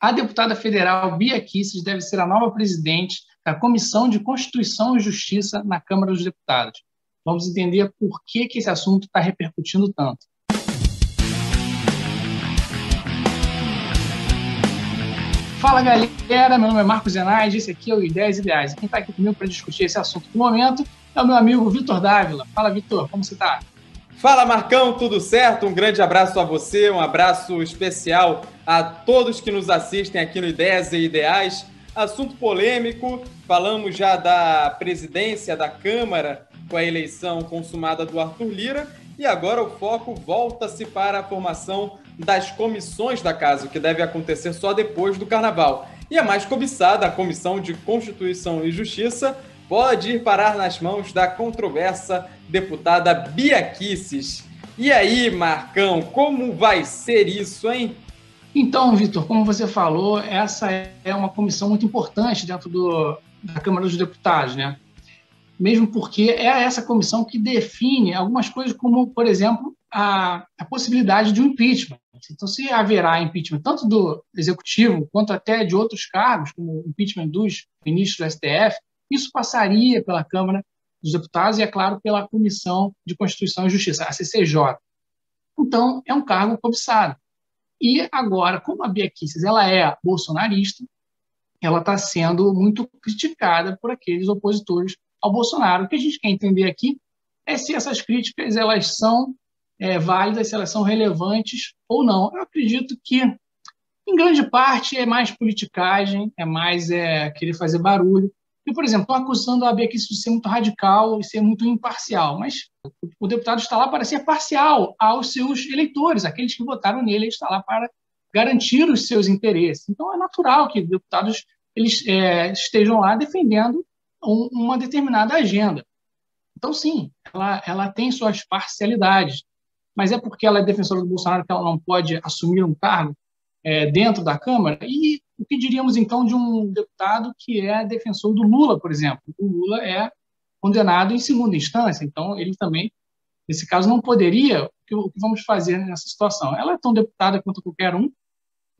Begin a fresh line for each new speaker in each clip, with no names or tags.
a deputada federal Bia Kicis deve ser a nova presidente da Comissão de Constituição e Justiça na Câmara dos Deputados. Vamos entender por que, que esse assunto está repercutindo tanto. Fala galera, meu nome é Marcos Zenais, esse aqui é o Ideias Ideais. Quem está aqui comigo para discutir esse assunto no momento é o meu amigo Vitor Dávila. Fala, Vitor, como você está?
Fala Marcão, tudo certo? Um grande abraço a você, um abraço especial a todos que nos assistem aqui no Ideias e Ideais. Assunto polêmico, falamos já da presidência da Câmara com a eleição consumada do Arthur Lira e agora o foco volta-se para a formação das comissões da casa, o que deve acontecer só depois do Carnaval. E a mais cobiçada, a Comissão de Constituição e Justiça, pode ir parar nas mãos da controversa deputada Bia Kicis. E aí, Marcão, como vai ser isso, hein?
Então, Vitor, como você falou, essa é uma comissão muito importante dentro do, da Câmara dos Deputados, né? Mesmo porque é essa comissão que define algumas coisas, como, por exemplo, a, a possibilidade de um impeachment. Então, se haverá impeachment tanto do executivo quanto até de outros cargos, como impeachment dos ministros do STF, isso passaria pela Câmara dos Deputados e, é claro, pela Comissão de Constituição e Justiça, a CCJ. Então, é um cargo cobiçado. E agora, como a Bia Kicis, ela é bolsonarista, ela está sendo muito criticada por aqueles opositores ao Bolsonaro. O que a gente quer entender aqui é se essas críticas elas são é, válidas, se elas são relevantes ou não. Eu acredito que, em grande parte, é mais politicagem, é mais é, querer fazer barulho. E, por exemplo, estão acusando a Bia de ser muito radical e ser muito imparcial, mas o deputado está lá para ser parcial aos seus eleitores, aqueles que votaram nele, ele está lá para garantir os seus interesses. Então, é natural que deputados eles é, estejam lá defendendo um, uma determinada agenda. Então, sim, ela, ela tem suas parcialidades, mas é porque ela é defensora do Bolsonaro que ela não pode assumir um cargo é, dentro da Câmara? E o que diríamos, então, de um deputado que é defensor do Lula, por exemplo? O Lula é condenado em segunda instância, então ele também, nesse caso, não poderia. O que, vamos fazer nessa situação? Ela é tão deputada quanto qualquer um,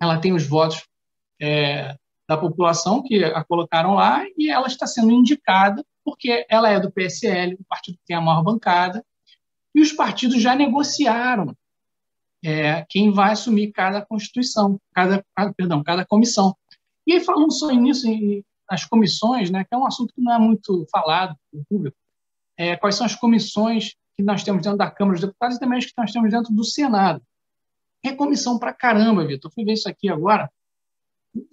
ela tem os votos é, da população que a colocaram lá e ela está sendo indicada porque ela é do PSL, o partido que tem a maior bancada, e os partidos já negociaram é, quem vai assumir cada constituição, cada, cada, perdão, cada comissão. E aí, falando só nisso, as comissões, né, que é um assunto que não é muito falado no público, é, quais são as comissões que nós temos dentro da Câmara dos Deputados e também as que nós temos dentro do Senado. É comissão para caramba, Vitor. Fui ver isso aqui agora.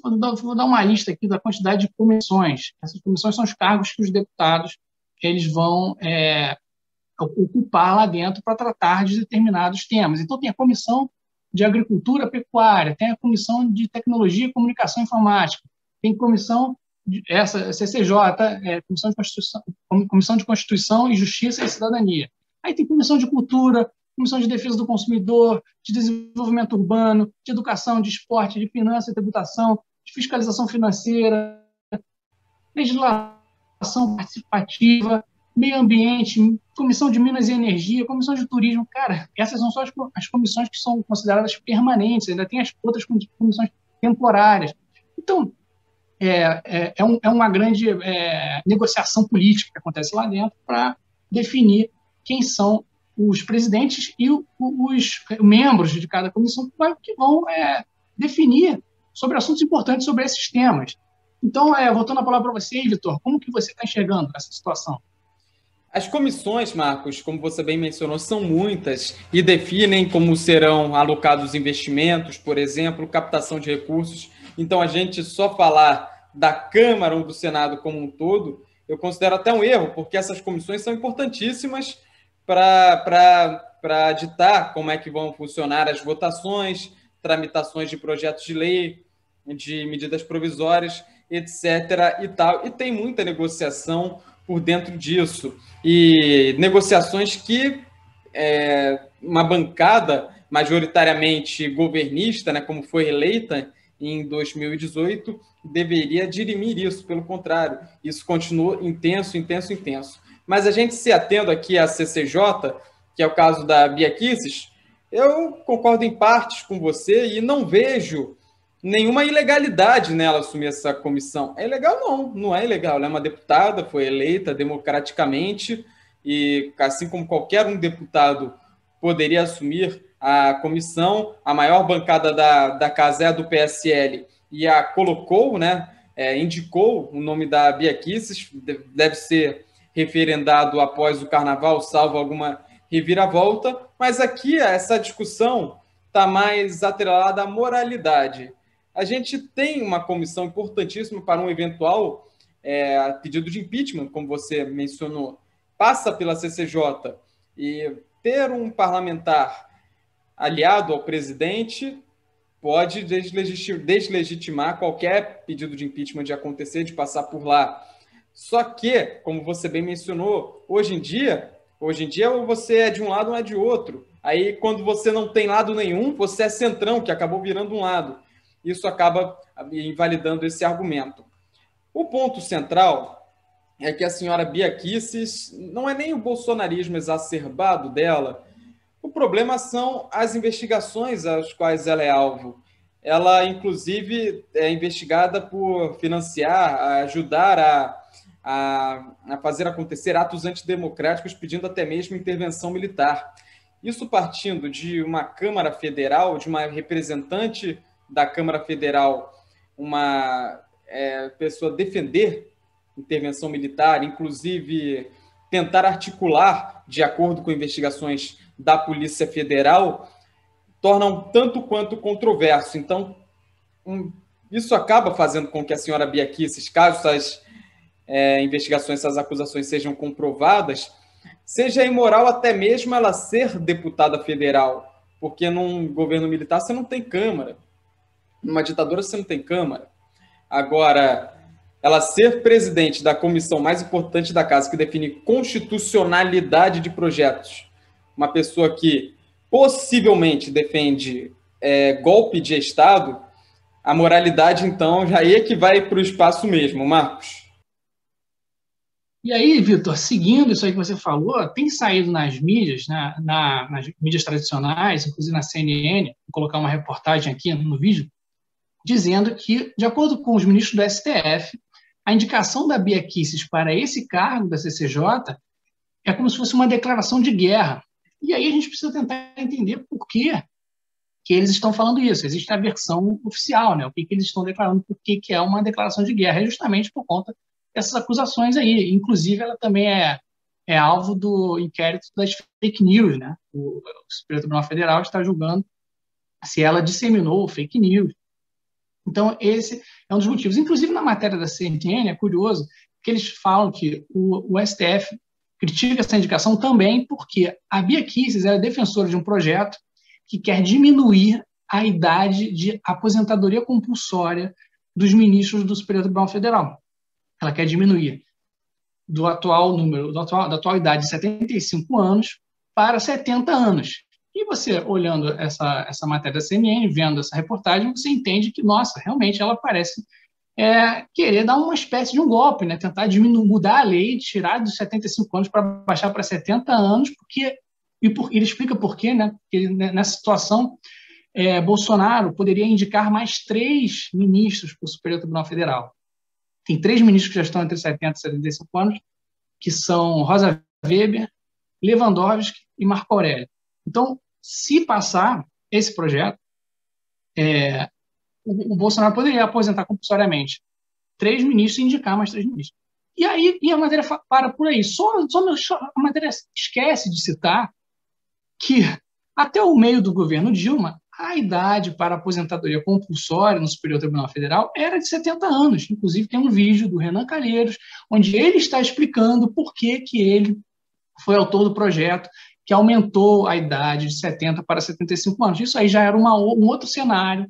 Vou dar, uma lista aqui da quantidade de comissões. Essas comissões são os cargos que os deputados eles vão é, ocupar lá dentro para tratar de determinados temas. Então, tem a comissão de agricultura pecuária, tem a comissão de tecnologia, comunicação e informática, tem comissão essa CCJ, é, comissão de constituição, comissão de constituição e justiça e cidadania. Aí tem comissão de cultura, comissão de defesa do consumidor, de desenvolvimento urbano, de educação, de esporte, de finanças e tributação, de fiscalização financeira, legislação participativa, meio ambiente, comissão de Minas e Energia, comissão de turismo. Cara, essas são só as, as comissões que são consideradas permanentes, ainda tem as outras comissões temporárias. Então, é, é, é, um, é uma grande é, negociação política que acontece lá dentro para definir quem são os presidentes e o, os membros de cada comissão que vão é, definir sobre assuntos importantes sobre esses temas. Então, é, voltando a palavra para você, Vitor, como que você está enxergando essa situação?
As comissões, Marcos, como você bem mencionou, são muitas e definem como serão alocados investimentos, por exemplo, captação de recursos. Então, a gente só falar da Câmara ou do Senado como um todo, eu considero até um erro, porque essas comissões são importantíssimas para ditar como é que vão funcionar as votações, tramitações de projetos de lei, de medidas provisórias, etc. e tal. E tem muita negociação por dentro disso. E negociações que é, uma bancada majoritariamente governista, né, como foi eleita em 2018, deveria dirimir isso. Pelo contrário, isso continua intenso, intenso, intenso. Mas a gente se atendo aqui à CCJ, que é o caso da Bia Kisses, eu concordo em partes com você e não vejo nenhuma ilegalidade nela assumir essa comissão. É ilegal? Não, não é ilegal. Ela é uma deputada, foi eleita democraticamente e, assim como qualquer um deputado poderia assumir a comissão, a maior bancada da, da casa é a do PSL e a colocou, né, é, indicou o nome da Bia Kicis, deve ser referendado após o carnaval, salvo alguma reviravolta, mas aqui essa discussão está mais atrelada à moralidade. A gente tem uma comissão importantíssima para um eventual é, pedido de impeachment, como você mencionou, passa pela CCJ e ter um parlamentar aliado ao presidente pode deslegitimar qualquer pedido de impeachment de acontecer, de passar por lá. Só que, como você bem mencionou, hoje em dia, hoje em dia ou você é de um lado ou é de outro. Aí, quando você não tem lado nenhum, você é centrão, que acabou virando um lado. Isso acaba invalidando esse argumento. O ponto central é que a senhora Bia Kicis não é nem o bolsonarismo exacerbado dela, o problema são as investigações às quais ela é alvo. Ela, inclusive, é investigada por financiar, ajudar a, a, a fazer acontecer atos antidemocráticos, pedindo até mesmo intervenção militar. Isso partindo de uma Câmara Federal, de uma representante da Câmara Federal, uma é, pessoa defender intervenção militar, inclusive tentar articular, de acordo com investigações da Polícia Federal tornam tanto quanto controverso. Então, um, isso acaba fazendo com que a senhora Bia Kicis, caso essas é, investigações, essas acusações sejam comprovadas, seja imoral até mesmo ela ser deputada federal, porque num governo militar você não tem Câmara, numa ditadura você não tem Câmara. Agora, ela ser presidente da comissão mais importante da casa, que define constitucionalidade de projetos, uma pessoa que possivelmente defende é, golpe de Estado, a moralidade, então, já é que vai para o espaço mesmo, Marcos.
E aí, Vitor, seguindo isso aí que você falou, tem saído nas mídias, né, na, nas mídias tradicionais, inclusive na CNN, vou colocar uma reportagem aqui no vídeo, dizendo que, de acordo com os ministros do STF, a indicação da Bia Kicis para esse cargo da CCJ é como se fosse uma declaração de guerra e aí a gente precisa tentar entender por que, que eles estão falando isso. Existe a versão oficial, né? o que, que eles estão declarando, por que, que é uma declaração de guerra, é justamente por conta dessas acusações aí. Inclusive, ela também é, é alvo do inquérito das fake news. Né? O, o Supremo Tribunal Federal está julgando se ela disseminou fake news. Então, esse é um dos motivos. Inclusive, na matéria da CNN, é curioso que eles falam que o, o STF critica essa indicação também porque a Bia Kicis é defensora de um projeto que quer diminuir a idade de aposentadoria compulsória dos ministros do Superior Tribunal Federal. Ela quer diminuir do atual número, do atual, da atual idade de 75 anos para 70 anos. E você, olhando essa, essa matéria da CNN, vendo essa reportagem, você entende que, nossa, realmente ela parece é querer dar uma espécie de um golpe, né? tentar diminuir, mudar a lei, tirar dos 75 anos para baixar para 70 anos, porque e por, ele explica por quê, né? Porque nessa situação é, Bolsonaro poderia indicar mais três ministros para o Superior Tribunal Federal. Tem três ministros que já estão entre 70 e 75 anos, que são Rosa Weber, Lewandowski e Marco Aurélio. Então, se passar esse projeto, é, o, o Bolsonaro poderia aposentar compulsoriamente três ministros e indicar mais três ministros. E aí e a matéria para por aí. Só, só a matéria esquece de citar que até o meio do governo Dilma, a idade para aposentadoria compulsória no Superior Tribunal Federal era de 70 anos. Inclusive, tem um vídeo do Renan Calheiros, onde ele está explicando por que, que ele foi autor do projeto que aumentou a idade de 70 para 75 anos. Isso aí já era uma, um outro cenário,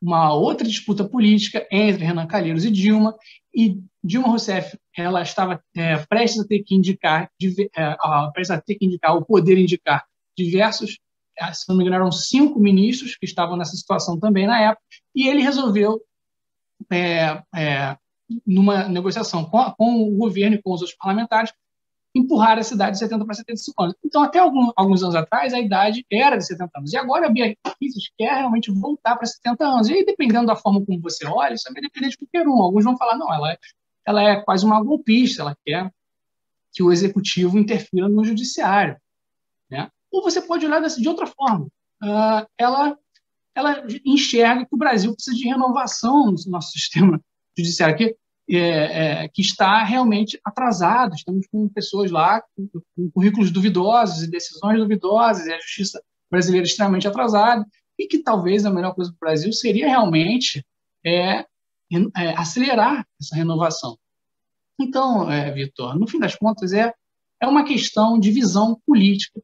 uma outra disputa política entre Renan Calheiros e Dilma, e Dilma Rousseff ela estava é, prestes a ter que indicar, é, prestes a ter que indicar, o poder indicar diversos, é, se não me engano, eram cinco ministros que estavam nessa situação também na época, e ele resolveu, é, é, numa negociação com, com, o governo e com os outros parlamentares, empurrar a cidade de 70 para 75 anos. Então, até algum, alguns anos atrás, a idade era de 70 anos. E agora a Bia Kicis quer realmente voltar para 70 anos. E aí, dependendo da forma como você olha, isso vai depender de qualquer um. Alguns vão falar, não, ela é, ela é quase uma golpista, ela quer que o executivo interfira no judiciário. Né? Ou você pode olhar de outra forma. Uh, ela, ela enxerga que o Brasil precisa de renovação no nosso sistema judiciário. Que é, é, que está realmente atrasado. Estamos com pessoas lá com, com, currículos duvidosos e decisões duvidosas, e a justiça brasileira extremamente atrasada, e que talvez a melhor coisa para o Brasil seria realmente é, é, acelerar essa renovação. Então, é, Vitor, no fim das contas, é, é uma questão de visão política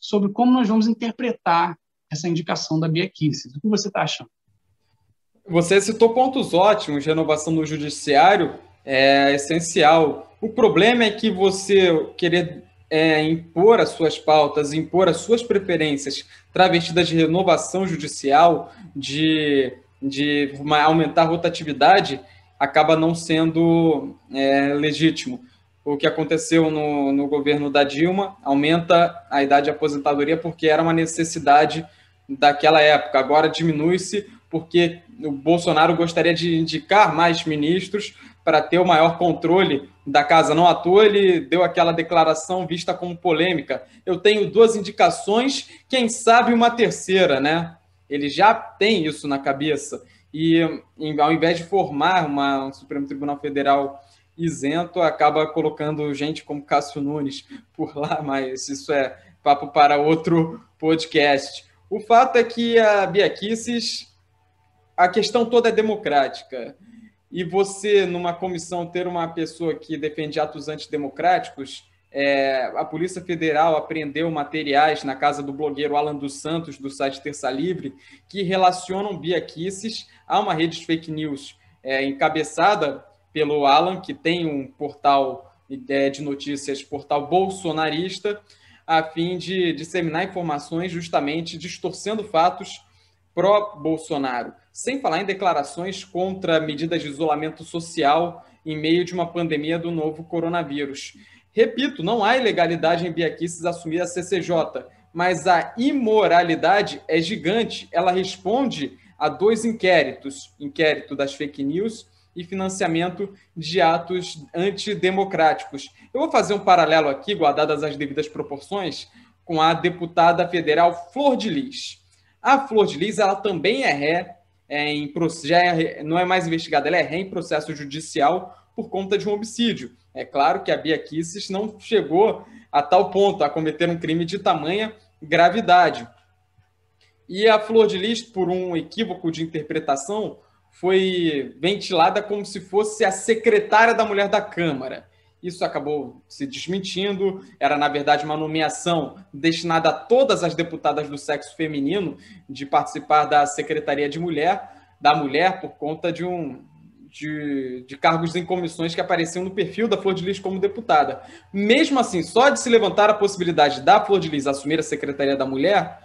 sobre como nós vamos interpretar essa indicação da Bia Kicis. O que você está achando?
Você citou pontos ótimos, renovação do judiciário é essencial. O problema é que você querer é, impor as suas pautas, impor as suas preferências travestidas de renovação judicial, de, de aumentar a rotatividade, acaba não sendo é, legítimo. O que aconteceu no, no governo da Dilma aumenta a idade de aposentadoria porque era uma necessidade daquela época. Agora diminui-se porque o Bolsonaro gostaria de indicar mais ministros para ter o maior controle da casa. Não à toa ele deu aquela declaração vista como polêmica. Eu tenho duas indicações, quem sabe uma terceira, né? Ele já tem isso na cabeça. E ao invés de formar uma, um Supremo Tribunal Federal isento, acaba colocando gente como Cássio Nunes por lá, mas isso é papo para outro podcast. O fato é que a Bia a questão toda é democrática. E você, numa comissão, ter uma pessoa que defende atos antidemocráticos, é, a Polícia Federal apreendeu materiais na casa do blogueiro Alan dos Santos, do site Terça Livre, que relacionam Bia Kicis a uma rede de fake news é, encabeçada pelo Alan, que tem um portal é, de notícias, portal bolsonarista, a fim de disseminar informações justamente distorcendo fatos pró-Bolsonaro sem falar em declarações contra medidas de isolamento social em meio de uma pandemia do novo coronavírus. Repito, não há ilegalidade em Bia assumir a CCJ, mas a imoralidade é gigante. Ela responde a dois inquéritos: inquérito das fake news e financiamento de atos antidemocráticos. Eu vou fazer um paralelo aqui, guardadas as devidas proporções, com a deputada federal Flor de Lis. A Flor de Lis ela também é ré é em, já é, não é mais investigada, ela é ré em processo judicial por conta de um homicídio. É claro que a Bia Kisses não chegou a tal ponto, a cometer um crime de tamanha gravidade. E a Flor de Lis, por um equívoco de interpretação, foi ventilada como se fosse a secretária da mulher da Câmara. Isso acabou se desmentindo, era na verdade uma nomeação destinada a todas as deputadas do sexo feminino de participar da Secretaria de Mulher, da Mulher, por conta de um de, de cargos em comissões que apareciam no perfil da Flor de Lis como deputada. Mesmo assim, só de se levantar a possibilidade da Flor de Lis assumir a Secretaria da Mulher,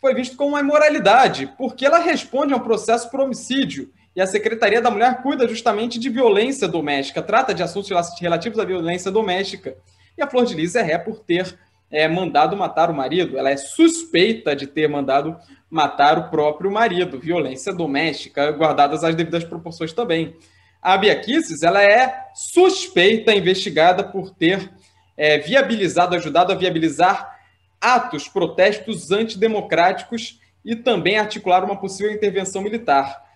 foi visto como uma imoralidade, porque ela responde a um processo por homicídio e a Secretaria da Mulher cuida justamente de violência doméstica, trata de assuntos relativos à violência doméstica. E a Flor de Lis é ré por ter é, mandado matar o marido. Ela é suspeita de ter mandado matar o próprio marido. Violência doméstica, guardadas as devidas proporções também. A Bia Kisses, ela é suspeita, investigada por ter é, viabilizado, ajudado a viabilizar atos, protestos antidemocráticos e também articular uma possível intervenção militar.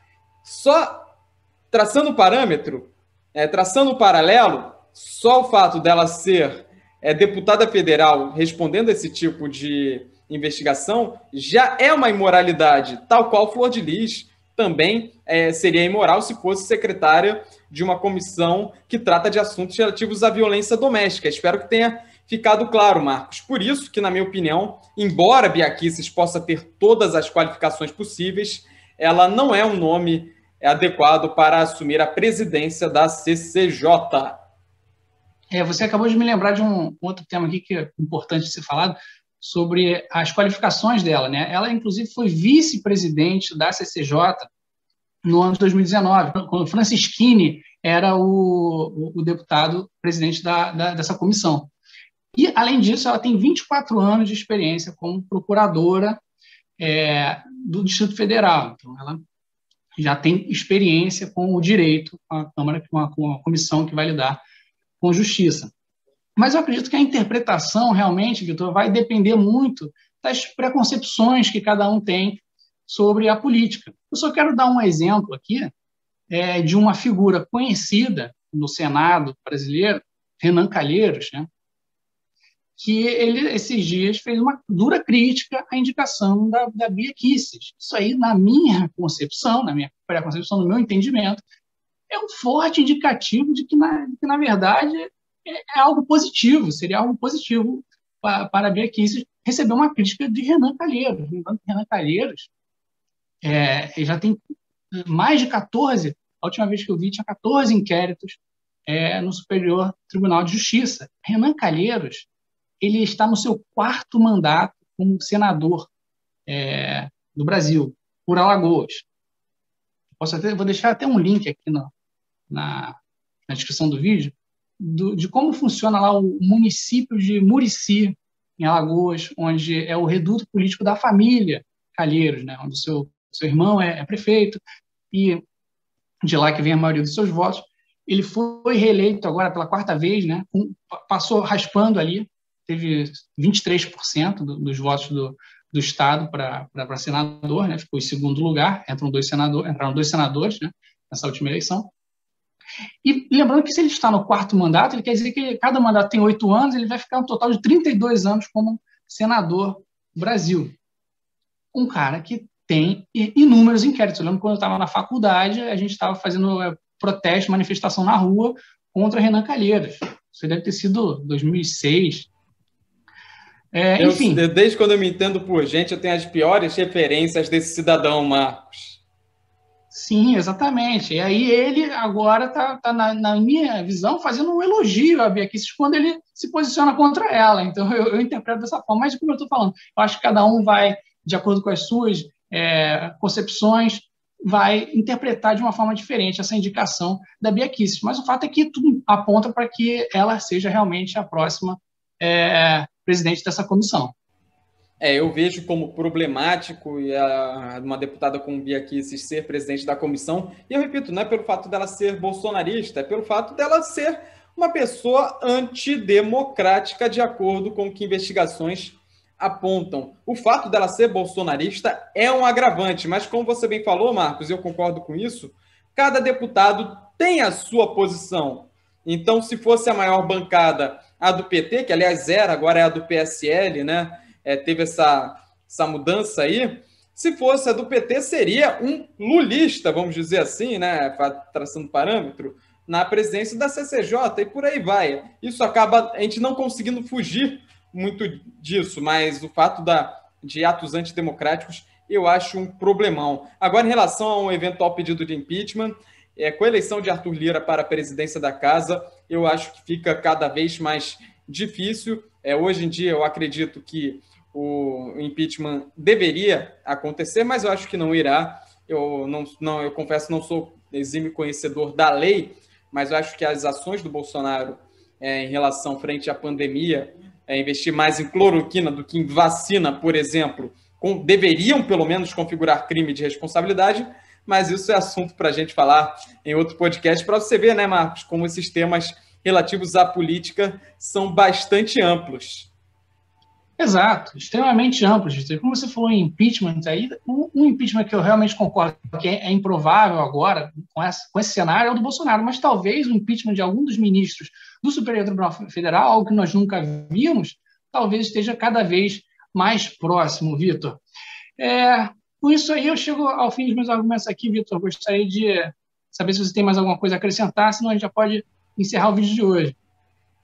Só traçando o parâmetro, é, traçando o paralelo, só o fato dela ser é, deputada federal respondendo esse tipo de investigação já é uma imoralidade, tal qual Flor de Lis também é, seria imoral se fosse secretária de uma comissão que trata de assuntos relativos à violência doméstica. Espero que tenha ficado claro, Marcos. Por isso que, na minha opinião, embora Biaquices possa ter todas as qualificações possíveis, ela não é um nome adequado para assumir a presidência da CCJ.
É, você acabou de me lembrar de um outro tema aqui que é importante ser falado sobre as qualificações dela, né? Ela inclusive foi vice-presidente da CCJ no ano de 2019, quando Francisquini era o, o, o deputado presidente da, da, dessa comissão. E, além disso, ela tem 24 anos de experiência como procuradora é, do Distrito Federal. Então, ela já tem experiência com o direito, com a Câmara, com a, com a comissão que vai lidar com justiça. Mas eu acredito que a interpretação, realmente, Vitor, vai depender muito das preconcepções que cada um tem sobre a política. Eu só quero dar um exemplo aqui é, de uma figura conhecida no Senado brasileiro, Renan Calheiros, né, que ele, esses dias, fez uma dura crítica à indicação da, da Bia Kisses. Isso aí, na minha concepção, na minha pré-concepção, no meu entendimento, é um forte indicativo de que, na, que, na verdade, é, é algo positivo, seria algo positivo para, para a Bia Kisses receber uma crítica de Renan Calheiros. Lembrando que Renan Calheiros é, já tem mais de 14, a última vez que eu vi, tinha 14 inquéritos é, no Superior Tribunal de Justiça. Renan Calheiros ele está no seu quarto mandato como senador é, do Brasil, por Alagoas. Posso até, vou deixar até um link aqui no, na, na descrição do vídeo do, de como funciona lá o município de Murici, em Alagoas, onde é o reduto político da família Calheiros, né, onde seu, seu irmão é, é prefeito, e de lá que vem a maioria dos seus votos. Ele foi reeleito agora pela quarta vez, né, passou raspando ali teve 23% do, dos votos do, do Estado para senador, né? ficou em segundo lugar, entram dois senadores, entraram dois senadores né? nessa última eleição. E lembrando que se ele está no quarto mandato, ele quer dizer que cada mandato tem oito anos, ele vai ficar um total de 32 anos como senador do Brasil. Um cara que tem inúmeros inquéritos. Eu lembro quando eu estava na faculdade, a gente estava fazendo é, protesto, manifestação na rua contra Renan Calheiros. Isso deve ter sido 2006,
é, eu, enfim. desde quando eu me entendo por gente, eu tenho as piores referências desse cidadão, Marcos.
Sim, exatamente. E aí ele agora está, tá na, na, minha visão, fazendo um elogio a Bia Kicis quando ele se posiciona contra ela. Então eu, eu interpreto dessa forma. Mas como eu estou falando, eu acho que cada um vai, de acordo com as suas é, concepções, vai interpretar de uma forma diferente essa indicação da Bia Kicis. Mas o fato é que tudo aponta para que ela seja realmente a próxima é, presidente dessa comissão.
É, eu vejo como problemático e a, uma deputada como Bia Kicis ser presidente da comissão. E eu repito, não é pelo fato dela ser bolsonarista, é pelo fato dela ser uma pessoa antidemocrática, de acordo com o que investigações apontam. O fato dela ser bolsonarista é um agravante, mas como você bem falou, Marcos, eu concordo com isso, cada deputado tem a sua posição. Então, se fosse a maior bancada a do PT, que aliás era, agora é a do PSL, né? É, teve essa, essa mudança aí. Se fosse a do PT, seria um lulista, vamos dizer assim, né? Traçando parâmetro, na presidência da CCJ e por aí vai. Isso acaba a gente não conseguindo fugir muito disso, mas o fato da, de atos antidemocráticos eu acho um problemão. Agora, em relação a um eventual pedido de impeachment, é, com a eleição de Arthur Lira para a presidência da casa, eu acho que fica cada vez mais difícil. É, hoje em dia, eu acredito que o impeachment deveria acontecer, mas eu acho que não irá. Eu não, não eu confesso, não sou exímio conhecedor da lei, mas eu acho que as ações do Bolsonaro é, em relação frente à pandemia, é, investir mais em cloroquina do que em vacina, por exemplo, com, deveriam pelo menos configurar crime de responsabilidade mas isso é assunto para a gente falar em outro podcast, para você ver, né, Marcos, como esses temas relativos à política são bastante amplos.
Exato, extremamente amplos. Como você falou em impeachment, aí, um, impeachment que eu realmente concordo que é, é improvável agora, com, essa, com esse cenário, é o do Bolsonaro, mas talvez o impeachment de algum dos ministros do Superior Tribunal Federal, algo que nós nunca vimos, talvez esteja cada vez mais próximo, Vitor. É, com isso aí, eu chego ao fim dos meus argumentos aqui, Vitor. Gostaria de saber se você tem mais alguma coisa a acrescentar, senão a gente já pode encerrar o vídeo de hoje.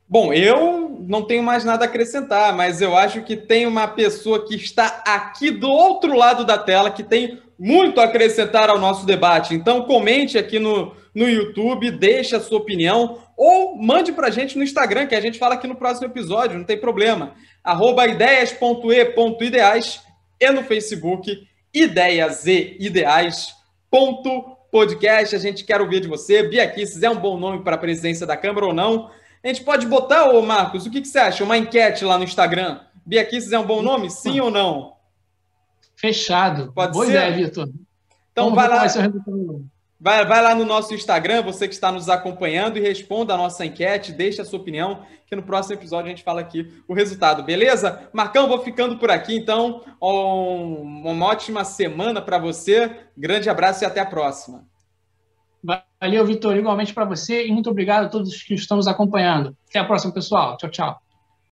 Bom, eu não tenho mais nada a acrescentar, mas eu acho que tem uma pessoa que está aqui do outro lado da tela que tem muito a acrescentar ao nosso debate. Então, comente aqui no, no YouTube, deixe a sua opinião ou mande para a gente no Instagram, que a gente fala aqui no próximo episódio, não tem problema. Arroba ideias.e.ideais e no Facebook ideias e ideais. Ponto podcast. A gente quer ouvir de você. Bia Kisses é um bom nome para a presidência da Câmara ou não? A gente pode botar, ô Marcos, o que, que você acha? Uma enquete lá no Instagram. Bia Kisses é um bom nome? Sim ou não?
Fechado. Pode Boa ser? ideia, Vitor.
Então Vamos vai lá. Vai, vai lá no nosso Instagram, você que está nos acompanhando, e responda a nossa enquete, deixe a sua opinião, que no próximo episódio a gente fala aqui o resultado, beleza? Marcão, vou ficando por aqui, então. Um, uma ótima semana para você. Grande abraço e até a próxima.
Valeu, Vitor. Igualmente para você e muito obrigado a todos que estão nos acompanhando. Até a próxima, pessoal. Tchau, tchau.